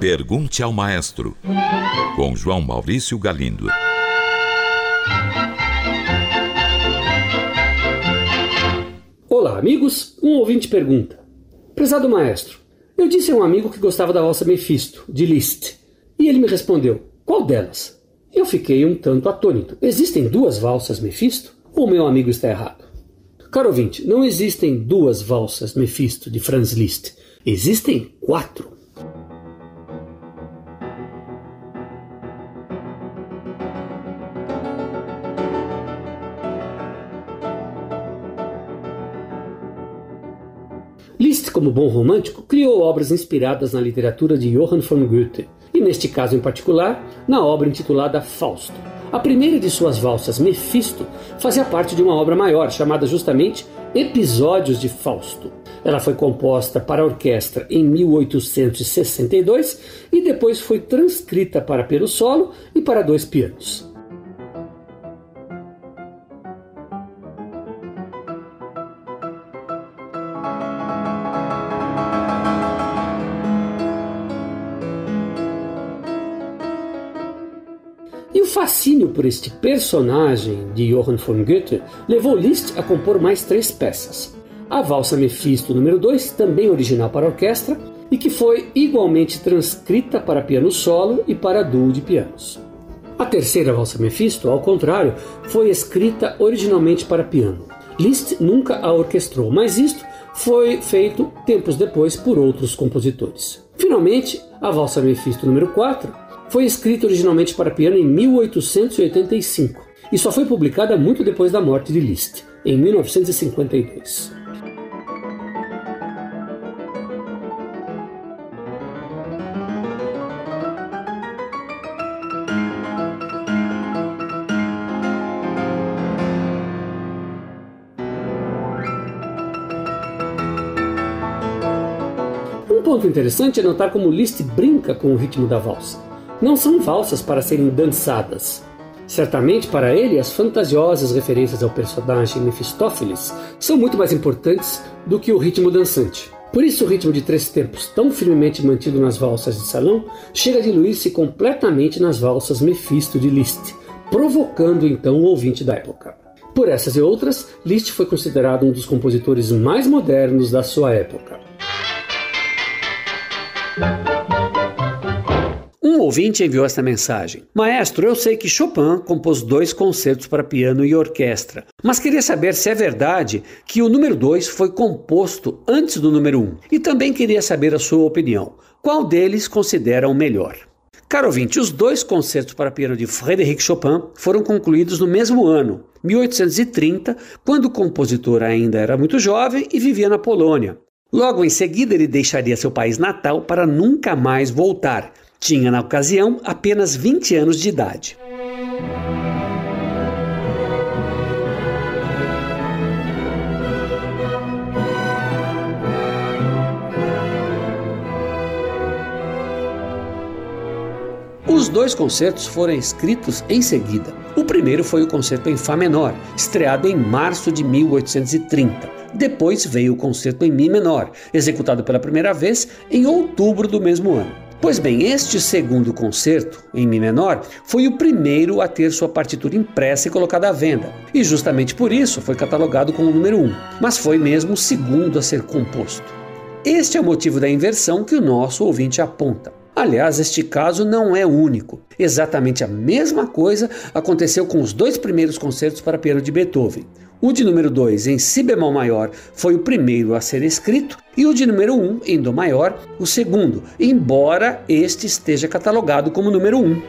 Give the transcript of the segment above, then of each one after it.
Pergunte ao maestro, com João Maurício Galindo. Olá, amigos. Um ouvinte pergunta: Prezado maestro, eu disse a um amigo que gostava da valsa Mephisto, de Liszt, e ele me respondeu: Qual delas? Eu fiquei um tanto atônito. Existem duas valsas Mephisto? Ou meu amigo está errado? Caro ouvinte, não existem duas valsas Mephisto de Franz Liszt. Existem quatro. Liszt, como bom romântico, criou obras inspiradas na literatura de Johann von Goethe, e neste caso em particular, na obra intitulada Fausto. A primeira de suas valsas, Mefisto, fazia parte de uma obra maior chamada justamente Episódios de Fausto. Ela foi composta para orquestra em 1862 e depois foi transcrita para piano solo e para dois pianos. E o fascínio por este personagem de Johann von Goethe levou Liszt a compor mais três peças. A Valsa Mephisto número 2, também original para orquestra, e que foi igualmente transcrita para piano solo e para duo de pianos. A terceira Valsa Mephisto, ao contrário, foi escrita originalmente para piano. Liszt nunca a orquestrou, mas isto foi feito tempos depois por outros compositores. Finalmente, a Valsa Mephisto número 4 foi escrita originalmente para piano em 1885 e só foi publicada muito depois da morte de Liszt, em 1952. Um ponto interessante é notar como Liszt brinca com o ritmo da valsa não são valsas para serem dançadas. Certamente para ele, as fantasiosas referências ao personagem Mefistófeles são muito mais importantes do que o ritmo dançante. Por isso, o ritmo de três tempos, tão firmemente mantido nas valsas de salão, chega a diluir-se completamente nas valsas Mefisto de Liszt, provocando então o ouvinte da época. Por essas e outras, Liszt foi considerado um dos compositores mais modernos da sua época. Ouvinte enviou esta mensagem: Maestro, eu sei que Chopin compôs dois concertos para piano e orquestra, mas queria saber se é verdade que o número 2 foi composto antes do número 1 um, e também queria saber a sua opinião. Qual deles considera o melhor? Caro ouvinte, os dois concertos para piano de Frédéric Chopin foram concluídos no mesmo ano, 1830, quando o compositor ainda era muito jovem e vivia na Polônia. Logo em seguida, ele deixaria seu país natal para nunca mais voltar tinha, na ocasião, apenas 20 anos de idade. Os dois concertos foram escritos em seguida. O primeiro foi o concerto em Fá menor, estreado em março de 1830. Depois veio o concerto em Mi menor, executado pela primeira vez em outubro do mesmo ano. Pois bem, este segundo concerto, em Mi menor, foi o primeiro a ter sua partitura impressa e colocada à venda, e justamente por isso foi catalogado como o número 1, um, mas foi mesmo o segundo a ser composto. Este é o motivo da inversão que o nosso ouvinte aponta. Aliás, este caso não é único. Exatamente a mesma coisa aconteceu com os dois primeiros concertos para piano de Beethoven. O de número 2 em Si bemol maior foi o primeiro a ser escrito e o de número 1 um, em Dó maior, o segundo, embora este esteja catalogado como número 1. Um.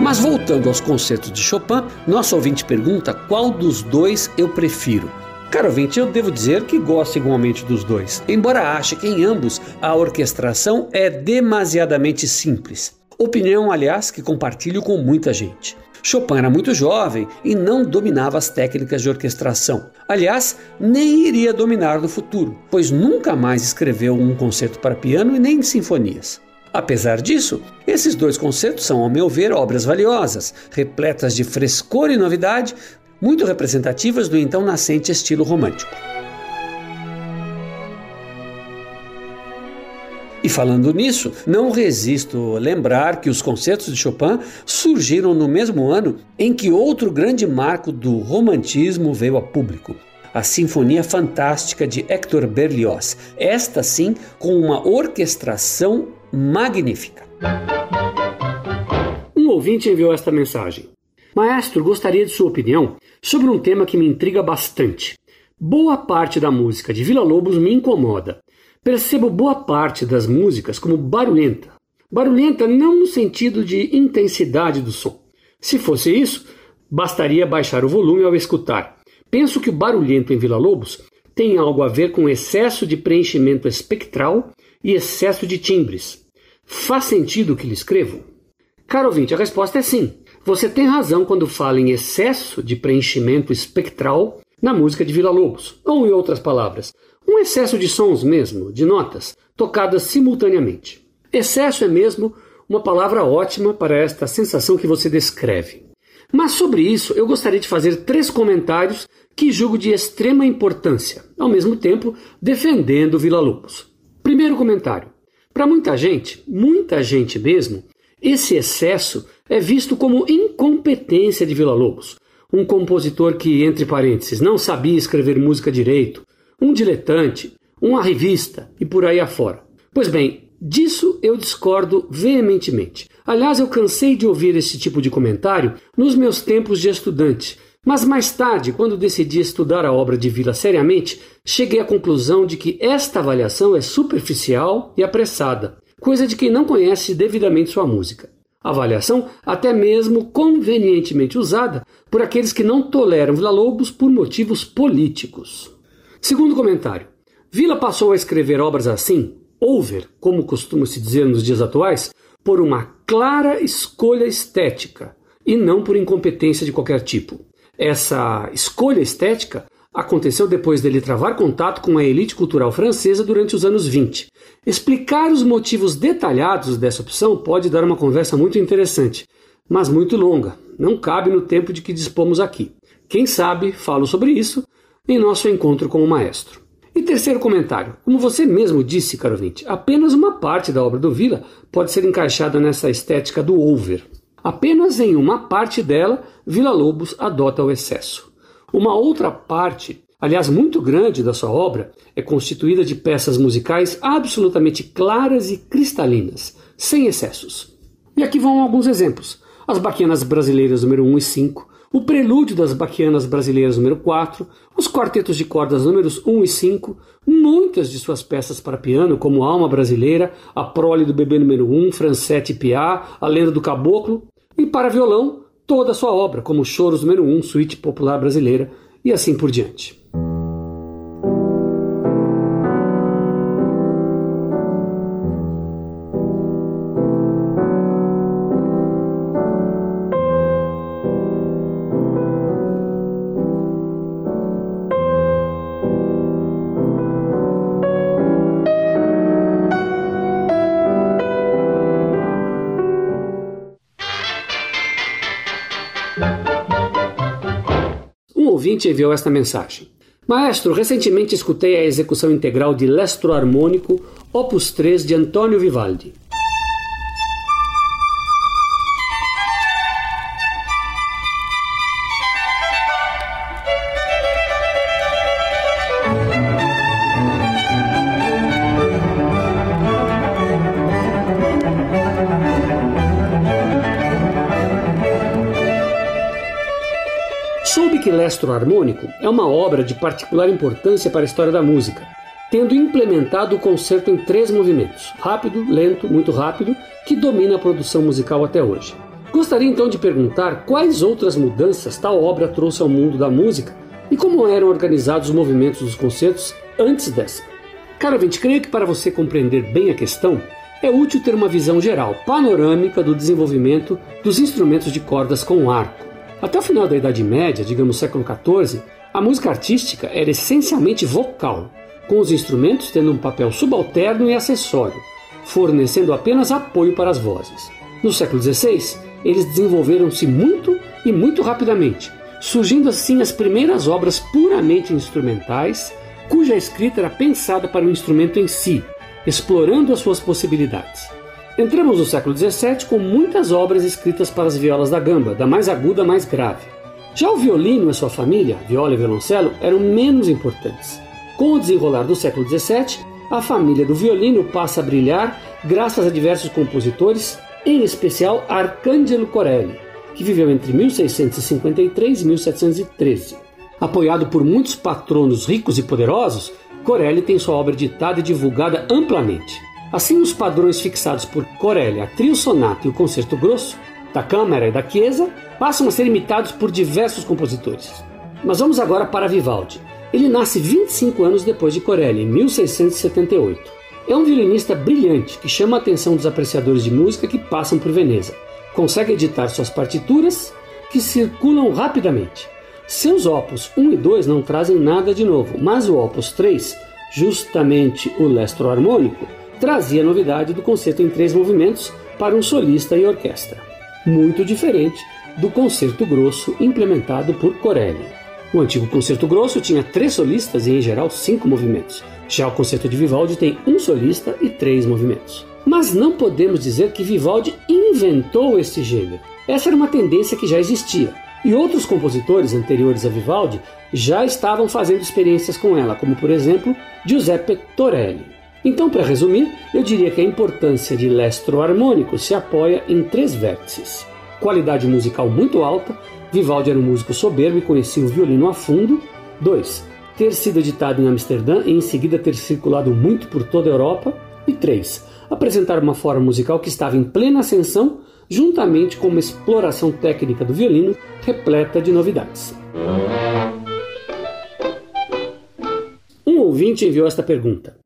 Mas voltando aos concertos de Chopin, nosso ouvinte pergunta qual dos dois eu prefiro. Caro ouvinte, eu devo dizer que gosto igualmente dos dois, embora ache que em ambos a orquestração é demasiadamente simples. Opinião, aliás, que compartilho com muita gente. Chopin era muito jovem e não dominava as técnicas de orquestração. Aliás, nem iria dominar no futuro, pois nunca mais escreveu um concerto para piano e nem sinfonias. Apesar disso, esses dois concertos são, ao meu ver, obras valiosas, repletas de frescor e novidade, muito representativas do então nascente estilo romântico. E falando nisso, não resisto a lembrar que os concertos de Chopin surgiram no mesmo ano em que outro grande marco do romantismo veio a público. A Sinfonia Fantástica de Hector Berlioz, esta sim com uma orquestração magnífica. Um ouvinte enviou esta mensagem. Maestro, gostaria de sua opinião sobre um tema que me intriga bastante. Boa parte da música de Vila Lobos me incomoda. Percebo boa parte das músicas como barulhenta. Barulhenta não no sentido de intensidade do som. Se fosse isso, bastaria baixar o volume ao escutar. Penso que o barulhento em Vila Lobos tem algo a ver com excesso de preenchimento espectral e excesso de timbres. Faz sentido o que lhe escrevo? Caro ouvinte, a resposta é sim. Você tem razão quando fala em excesso de preenchimento espectral na música de Vila Lobos, ou em outras palavras, um excesso de sons mesmo, de notas, tocadas simultaneamente. Excesso é mesmo uma palavra ótima para esta sensação que você descreve. Mas sobre isso eu gostaria de fazer três comentários que julgo de extrema importância, ao mesmo tempo defendendo Vila Lobos. Primeiro comentário. Para muita gente, muita gente mesmo, esse excesso é visto como incompetência de Vila Lobos, um compositor que, entre parênteses, não sabia escrever música direito, um diletante, uma revista e por aí afora. Pois bem, disso eu discordo veementemente. Aliás, eu cansei de ouvir esse tipo de comentário nos meus tempos de estudante, mas mais tarde, quando decidi estudar a obra de Vila seriamente, cheguei à conclusão de que esta avaliação é superficial e apressada, coisa de quem não conhece devidamente sua música. Avaliação até mesmo convenientemente usada por aqueles que não toleram Vila Lobos por motivos políticos. Segundo comentário, Vila passou a escrever obras assim, over, como costuma se dizer nos dias atuais, por uma clara escolha estética e não por incompetência de qualquer tipo. Essa escolha estética aconteceu depois dele travar contato com a elite cultural francesa durante os anos 20. Explicar os motivos detalhados dessa opção pode dar uma conversa muito interessante, mas muito longa. Não cabe no tempo de que dispomos aqui. Quem sabe falo sobre isso em nosso encontro com o maestro. E terceiro comentário. Como você mesmo disse, caro ouvinte, apenas uma parte da obra do Villa pode ser encaixada nessa estética do over. Apenas em uma parte dela, Villa Lobos adota o excesso. Uma outra parte, aliás muito grande da sua obra, é constituída de peças musicais absolutamente claras e cristalinas, sem excessos. E aqui vão alguns exemplos. As Baquianas Brasileiras número 1 e 5, o Prelúdio das Baquianas Brasileiras número 4, os quartetos de cordas números 1 e 5, muitas de suas peças para piano, como Alma Brasileira, A Prole do Bebê número 1, Francete Piá, A Lenda do Caboclo, e para violão, toda a sua obra, como Choros número 1, Suíte Popular Brasileira, e assim por diante. Ouvinte enviou esta mensagem. Maestro, recentemente escutei a execução integral de Lestro Harmônico, Opus 3 de Antonio Vivaldi. Lestro Harmônico é uma obra de particular importância para a história da música, tendo implementado o concerto em três movimentos: rápido, lento, muito rápido, que domina a produção musical até hoje. Gostaria então de perguntar quais outras mudanças tal obra trouxe ao mundo da música e como eram organizados os movimentos dos concertos antes dessa. Caro ouvinte, creio que para você compreender bem a questão, é útil ter uma visão geral, panorâmica do desenvolvimento dos instrumentos de cordas com arco. Até o final da Idade Média, digamos século XIV, a música artística era essencialmente vocal, com os instrumentos tendo um papel subalterno e acessório. fornecendo apenas apoio para as vozes. No século XVI, eles desenvolveram-se muito e muito rapidamente, surgindo assim as primeiras obras puramente instrumentais, cuja escrita era pensada para o instrumento em si, explorando as suas possibilidades. Entramos no século XVII com muitas obras escritas para as violas da gamba, da mais aguda à mais grave. Já o violino e sua família, viola e violoncelo, eram menos importantes. Com o desenrolar do século XVII, a família do violino passa a brilhar graças a diversos compositores, em especial Arcangelo Corelli, que viveu entre 1653 e 1713. Apoiado por muitos patronos ricos e poderosos, Corelli tem sua obra editada e divulgada amplamente. Assim, os padrões fixados por Corelli, a trio sonata e o concerto grosso, da Câmara e da Chiesa, passam a ser imitados por diversos compositores. Mas vamos agora para Vivaldi. Ele nasce 25 anos depois de Corelli, em 1678. É um violinista brilhante que chama a atenção dos apreciadores de música que passam por Veneza. Consegue editar suas partituras, que circulam rapidamente. Seus opus 1 e 2 não trazem nada de novo, mas o opus 3, justamente o lestro harmônico, trazia a novidade do concerto em três movimentos para um solista e orquestra, muito diferente do concerto grosso implementado por Corelli. O antigo concerto grosso tinha três solistas e, em geral, cinco movimentos. Já o concerto de Vivaldi tem um solista e três movimentos. Mas não podemos dizer que Vivaldi inventou este gênero. Essa era uma tendência que já existia, e outros compositores anteriores a Vivaldi já estavam fazendo experiências com ela, como por exemplo Giuseppe Torelli. Então, para resumir, eu diria que a importância de lestro harmônico se apoia em três vértices: qualidade musical muito alta, Vivaldi era um músico soberbo e conhecia o violino a fundo. 2. Ter sido editado em Amsterdã e em seguida ter circulado muito por toda a Europa. E 3. Apresentar uma forma musical que estava em plena ascensão, juntamente com uma exploração técnica do violino repleta de novidades. Um ouvinte enviou esta pergunta: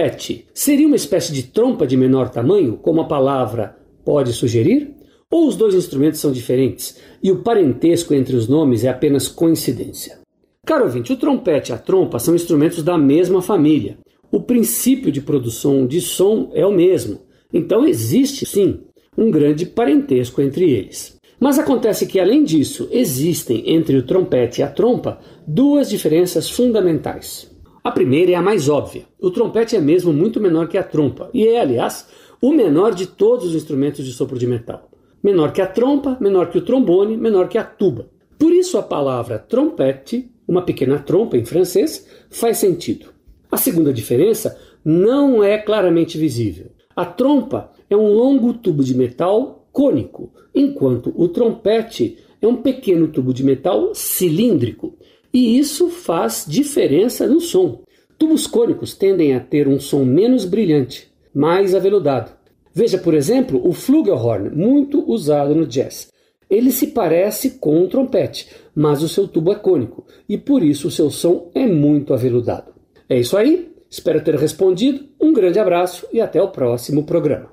trompete seria uma espécie de trompa de menor tamanho, como a palavra pode sugerir? Ou os dois instrumentos são diferentes e o parentesco entre os nomes é apenas coincidência? Caro ouvinte, o trompete e a trompa são instrumentos da mesma família. O princípio de produção de som é o mesmo. Então existe sim um grande parentesco entre eles. Mas acontece que, além disso, existem entre o trompete e a trompa duas diferenças fundamentais. A primeira é a mais óbvia. O trompete é mesmo muito menor que a trompa e é, aliás, o menor de todos os instrumentos de sopro de metal. Menor que a trompa, menor que o trombone, menor que a tuba. Por isso a palavra trompete, uma pequena trompa em francês, faz sentido. A segunda diferença não é claramente visível. A trompa é um longo tubo de metal cônico, enquanto o trompete é um pequeno tubo de metal cilíndrico. E isso faz diferença no som. Tubos cônicos tendem a ter um som menos brilhante, mais aveludado. Veja, por exemplo, o flugelhorn, muito usado no jazz. Ele se parece com um trompete, mas o seu tubo é cônico e por isso o seu som é muito aveludado. É isso aí, espero ter respondido. Um grande abraço e até o próximo programa.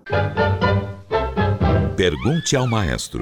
Pergunte ao maestro.